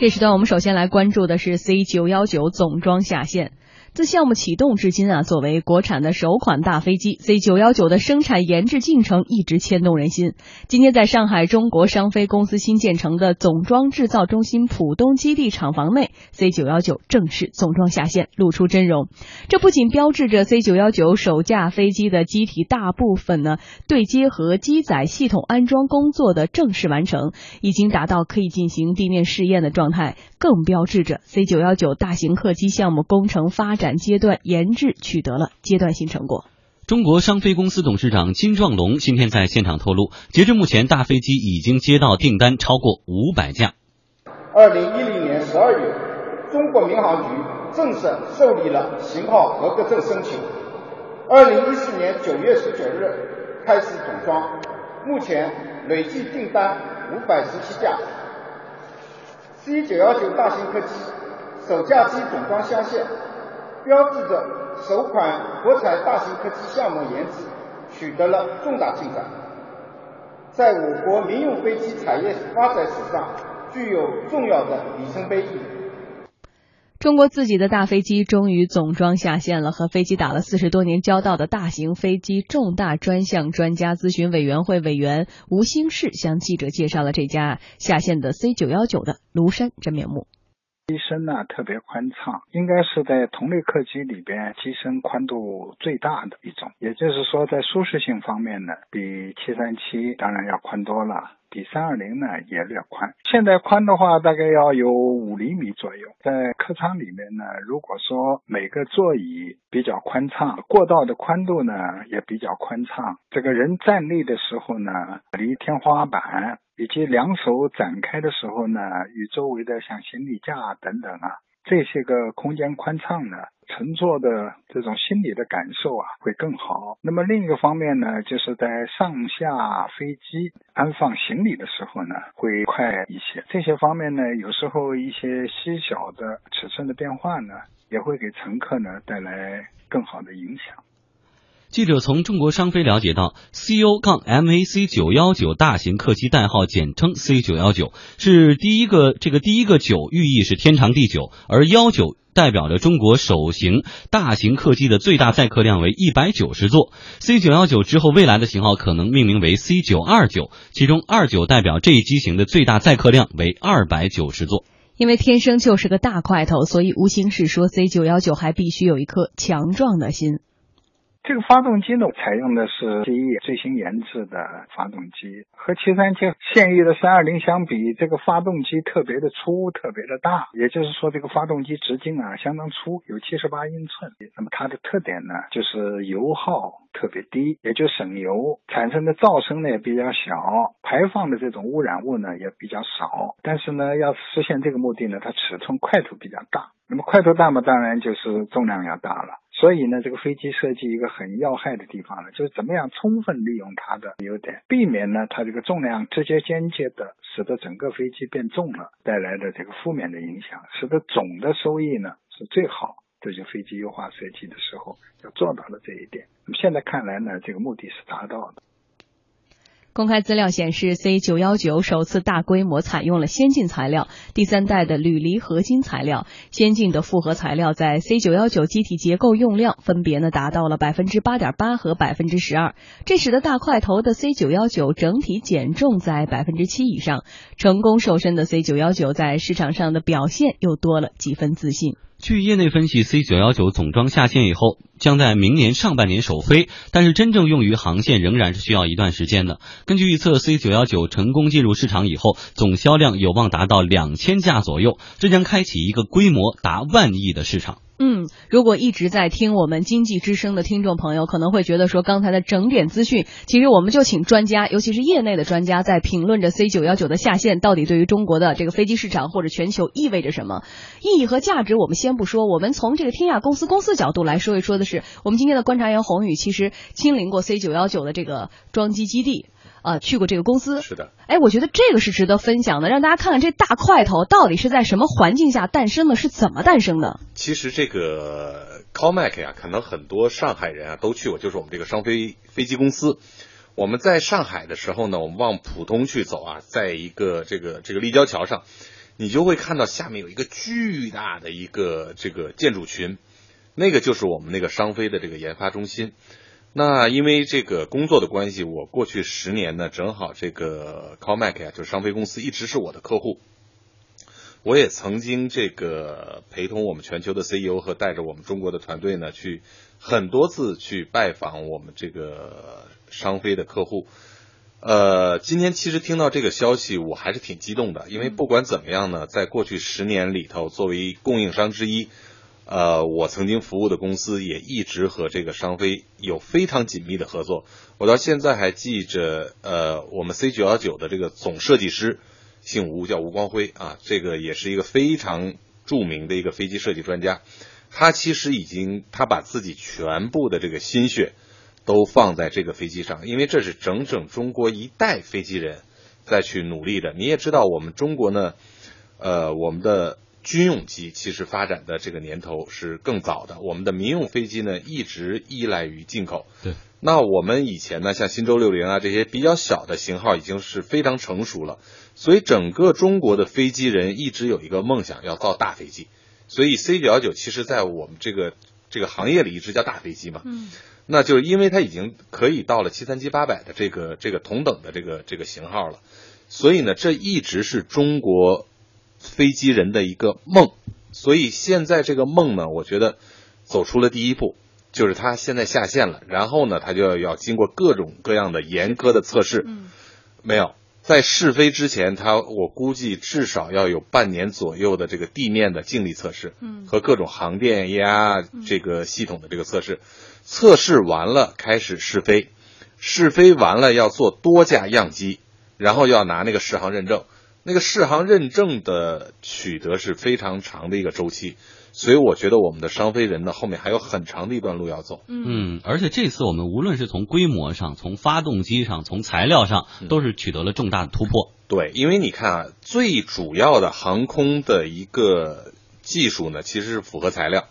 这时段我们首先来关注的是 C 九幺九总装下线。自项目启动至今啊，作为国产的首款大飞机 C 九幺九的生产研制进程一直牵动人心。今天在上海中国商飞公司新建成的总装制造中心浦东基地厂房内，C 九幺九正式总装下线，露出真容。这不仅标志着 C 九幺九首架飞机的机体大部分呢对接和机载系统安装工作的正式完成，已经达到可以进行地面试验的状态，更标志着 C 九幺九大型客机项目工程发展。阶段研制取得了阶段性成果。中国商飞公司董事长金壮龙今天在现场透露，截至目前，大飞机已经接到订单超过五百架。二零一零年十二月，中国民航局正式受理了型号合格证申请。二零一四年九月十九日开始总装，目前累计订单五百十七架。C 九幺九大型客机首架机总装下线。标志着首款国产大型客机项目研制取得了重大进展，在我国民用飞机产业发展史上具有重要的里程碑意义。中国自己的大飞机终于总装下线了。和飞机打了四十多年交道的大型飞机重大专项专家咨询委员会委员吴兴世向记者介绍了这家下线的 C 九幺九的庐山真面目。机身呢特别宽敞，应该是在同类客机里边机身宽度最大的一种。也就是说，在舒适性方面呢，比737当然要宽多了，比三二零呢也略宽。现在宽的话，大概要有五厘米左右。在客舱里面呢，如果说每个座椅比较宽敞，过道的宽度呢也比较宽敞，这个人站立的时候呢，离天花板。以及两手展开的时候呢，与周围的像行李架等等啊，这些个空间宽敞呢，乘坐的这种心理的感受啊会更好。那么另一个方面呢，就是在上下飞机安放行李的时候呢，会快一些。这些方面呢，有时候一些细小的尺寸的变化呢，也会给乘客呢带来更好的影响。记者从中国商飞了解到，CO- 杠 MAC 九幺九大型客机代号简称 C 九幺九，是第一个这个第一个九寓意是天长地久，而幺九代表着中国首型大型客机的最大载客量为一百九十座。C 九幺九之后未来的型号可能命名为 C 九二九，其中二九代表这一机型的最大载客量为二百九十座。因为天生就是个大块头，所以吴兴是说 C 九幺九还必须有一颗强壮的心。这个发动机呢，采用的是 GE 最新研制的发动机，和七三七现役的三二零相比，这个发动机特别的粗，特别的大。也就是说，这个发动机直径啊相当粗，有七十八英寸。那么它的特点呢，就是油耗特别低，也就省油，产生的噪声呢也比较小，排放的这种污染物呢也比较少。但是呢，要实现这个目的呢，它尺寸块头比较大。那么块头大嘛，当然就是重量要大了。所以呢，这个飞机设计一个很要害的地方呢，就是怎么样充分利用它的优点，避免呢它这个重量直接间接的使得整个飞机变重了带来的这个负面的影响，使得总的收益呢是最好。这就飞机优化设计的时候要做到了这一点。那么现在看来呢，这个目的是达到的。公开资料显示，C 九幺九首次大规模采用了先进材料，第三代的铝离合金材料，先进的复合材料在 C 九幺九机体结构用量分别呢达到了百分之八点八和百分之十二，这使得大块头的 C 九幺九整体减重在百分之七以上，成功瘦身的 C 九幺九在市场上的表现又多了几分自信。据业内分析，C 九幺九总装下线以后，将在明年上半年首飞，但是真正用于航线仍然是需要一段时间的。根据预测，C 九幺九成功进入市场以后，总销量有望达到两千架左右，这将开启一个规模达万亿的市场。嗯，如果一直在听我们经济之声的听众朋友，可能会觉得说刚才的整点资讯，其实我们就请专家，尤其是业内的专家，在评论着 C 九幺九的下线到底对于中国的这个飞机市场或者全球意味着什么意义和价值，我们先不说，我们从这个天亚公司公司角度来说一说的是，我们今天的观察员宏宇其实亲临过 C 九幺九的这个装机基地。啊，去过这个公司是的，哎，我觉得这个是值得分享的，让大家看看这大块头到底是在什么环境下诞生的，是怎么诞生的。其实这个 Comac 呀，可能很多上海人啊都去过，就是我们这个商飞飞机公司。我们在上海的时候呢，我们往浦东去走啊，在一个这个这个立交桥上，你就会看到下面有一个巨大的一个这个建筑群，那个就是我们那个商飞的这个研发中心。那因为这个工作的关系，我过去十年呢，正好这个 Comac 呀，就是商飞公司一直是我的客户。我也曾经这个陪同我们全球的 CEO 和带着我们中国的团队呢，去很多次去拜访我们这个商飞的客户。呃，今天其实听到这个消息，我还是挺激动的，因为不管怎么样呢，在过去十年里头，作为供应商之一。呃，我曾经服务的公司也一直和这个商飞有非常紧密的合作。我到现在还记着，呃，我们 C 九幺九的这个总设计师姓吴，叫吴光辉啊，这个也是一个非常著名的一个飞机设计专家。他其实已经他把自己全部的这个心血都放在这个飞机上，因为这是整整中国一代飞机人在去努力的。你也知道，我们中国呢，呃，我们的。军用机其实发展的这个年头是更早的，我们的民用飞机呢一直依赖于进口。对，那我们以前呢，像新舟六零啊这些比较小的型号已经是非常成熟了，所以整个中国的飞机人一直有一个梦想要造大飞机，所以 C 九幺九其实在我们这个这个行业里一直叫大飞机嘛。嗯，那就是因为它已经可以到了七三七八百的这个这个同等的这个这个型号了，所以呢，这一直是中国。飞机人的一个梦，所以现在这个梦呢，我觉得走出了第一步，就是他现在下线了，然后呢，他就要要经过各种各样的严苛的测试。嗯，没有在试飞之前，他我估计至少要有半年左右的这个地面的静力测试，嗯，和各种航电压这个系统的这个测试，测试完了开始试飞，试飞完了要做多架样机，然后要拿那个试航认证。那个适航认证的取得是非常长的一个周期，所以我觉得我们的商飞人呢后面还有很长的一段路要走。嗯，而且这次我们无论是从规模上、从发动机上、从材料上，都是取得了重大的突破。对，因为你看啊，最主要的航空的一个技术呢，其实是复合材料，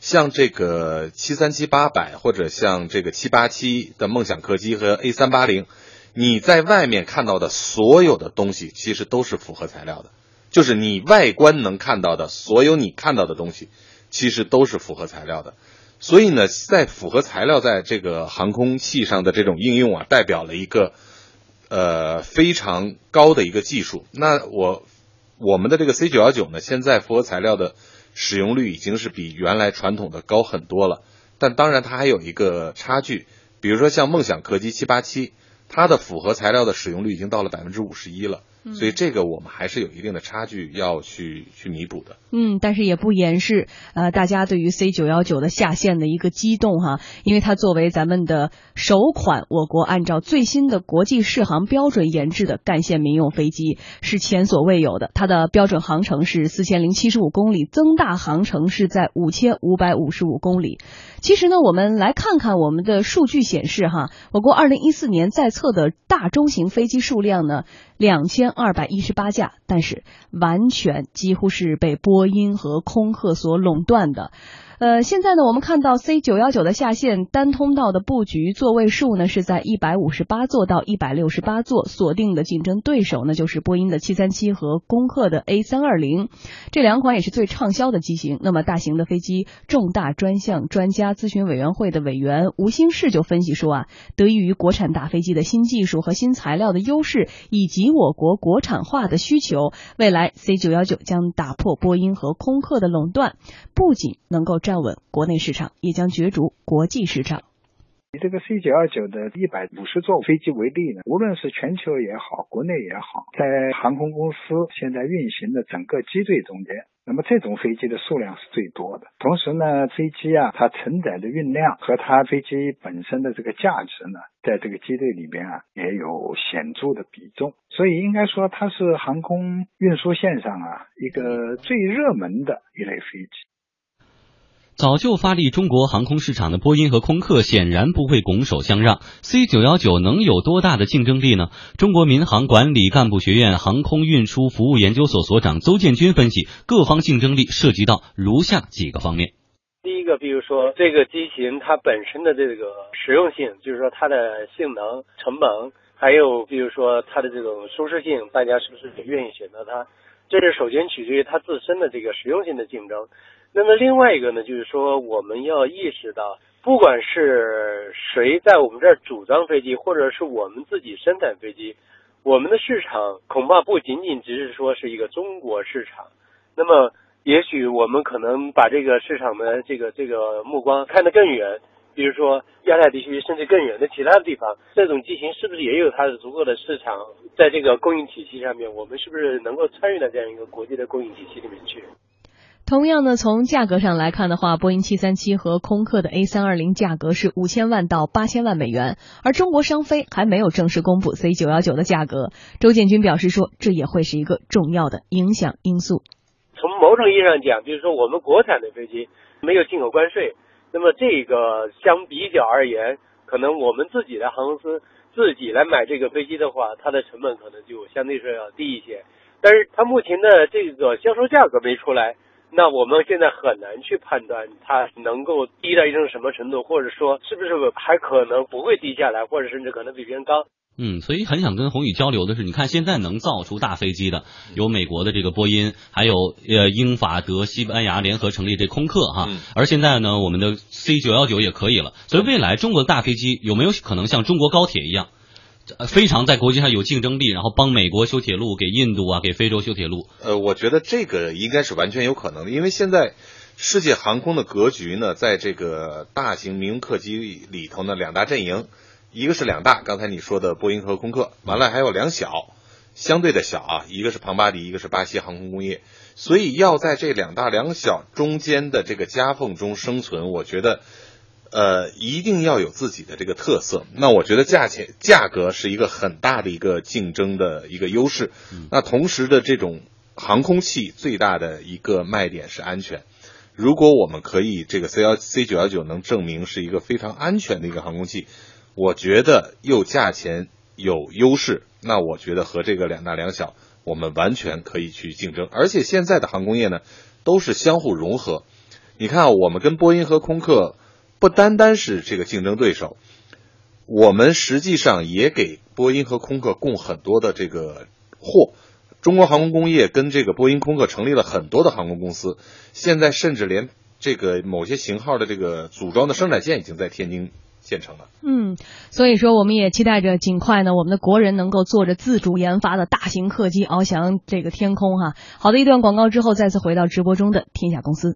像这个七三七八百或者像这个七八七的梦想客机和 A 三八零。你在外面看到的所有的东西，其实都是复合材料的，就是你外观能看到的所有你看到的东西，其实都是复合材料的。所以呢，在复合材料在这个航空器上的这种应用啊，代表了一个呃非常高的一个技术。那我我们的这个 C 九幺九呢，现在复合材料的使用率已经是比原来传统的高很多了。但当然它还有一个差距，比如说像梦想客机七八七。它的复合材料的使用率已经到了百分之五十一了，所以这个我们还是有一定的差距要去去弥补的。嗯，但是也不掩饰呃大家对于 C 九幺九的下线的一个激动哈，因为它作为咱们的首款我国按照最新的国际适航标准研制的干线民用飞机，是前所未有的。它的标准航程是四千零七十五公里，增大航程是在五千五百五十五公里。其实呢，我们来看看我们的数据显示哈，我国二零一四年在测的大中型飞机数量呢两千二百一十八架，但是完全几乎是被波音和空客所垄断的。呃，现在呢，我们看到 C 九幺九的下线单通道的布局座位数呢是在一百五十八座到一百六十八座，锁定的竞争对手呢就是波音的七三七和空客的 A 三二零，这两款也是最畅销的机型。那么大型的飞机重大专项专家咨询委员会的委员吴兴世就分析说啊，得益于国产大飞机的新技术和新材料的优势，以及我国国产化的需求，未来 C 九幺九将打破波音和空客的垄断，不仅能够。站稳国内市场，也将角逐国际市场。以这个 C 九二九的一百五十座飞机为例呢，无论是全球也好，国内也好，在航空公司现在运行的整个机队中间，那么这种飞机的数量是最多的。同时呢，飞机啊，它承载的运量和它飞机本身的这个价值呢，在这个机队里边啊，也有显著的比重。所以应该说，它是航空运输线上啊一个最热门的一类飞机。早就发力中国航空市场的波音和空客显然不会拱手相让。C 九幺九能有多大的竞争力呢？中国民航管理干部学院航空运输服务研究所所长邹建军分析，各方竞争力涉及到如下几个方面。第一个，比如说这个机型它本身的这个实用性，就是说它的性能、成本，还有比如说它的这种舒适性，大家是不是愿意选择它？这是首先取决于它自身的这个实用性的竞争。那么另外一个呢，就是说我们要意识到，不管是谁在我们这儿组装飞机，或者是我们自己生产飞机，我们的市场恐怕不仅仅只是说是一个中国市场。那么也许我们可能把这个市场的这个这个目光看得更远。比如说亚太地区，甚至更远的其他的地方，这种机型是不是也有它的足够的市场？在这个供应体系上面，我们是不是能够参与到这样一个国际的供应体系里面去？同样呢，从价格上来看的话，波音七三七和空客的 A 三二零价格是五千万到八千万美元，而中国商飞还没有正式公布 C 九幺九的价格。周建军表示说，这也会是一个重要的影响因素。从某种意义上讲，就是说我们国产的飞机没有进口关税。那么这个相比较而言，可能我们自己的航空公司自己来买这个飞机的话，它的成本可能就相对说要低一些。但是它目前的这个销售价格没出来，那我们现在很难去判断它能够低到一种什么程度，或者说是不是还可能不会低下来，或者甚至可能比别人高。嗯，所以很想跟宏宇交流的是，你看现在能造出大飞机的，有美国的这个波音，还有呃英法德西班牙联合成立这空客哈，而现在呢，我们的 C 九幺九也可以了。所以未来中国的大飞机有没有可能像中国高铁一样，非常在国际上有竞争力，然后帮美国修铁路，给印度啊，给非洲修铁路？呃，我觉得这个应该是完全有可能的，因为现在世界航空的格局呢，在这个大型民用客机里头呢，两大阵营。一个是两大，刚才你说的波音和空客，完了还有两小，相对的小啊，一个是庞巴迪，一个是巴西航空工业，所以要在这两大两小中间的这个夹缝中生存，我觉得，呃，一定要有自己的这个特色。那我觉得价钱价格是一个很大的一个竞争的一个优势。那同时的这种航空器最大的一个卖点是安全。如果我们可以这个 C 幺 C 九幺九能证明是一个非常安全的一个航空器。我觉得又价钱有优势，那我觉得和这个两大两小，我们完全可以去竞争。而且现在的航空业呢，都是相互融合。你看，我们跟波音和空客不单单是这个竞争对手，我们实际上也给波音和空客供很多的这个货。中国航空工业跟这个波音、空客成立了很多的航空公司，现在甚至连这个某些型号的这个组装的生产线已经在天津。建成的，嗯，所以说我们也期待着尽快呢，我们的国人能够坐着自主研发的大型客机翱翔这个天空哈。好的，一段广告之后，再次回到直播中的天下公司。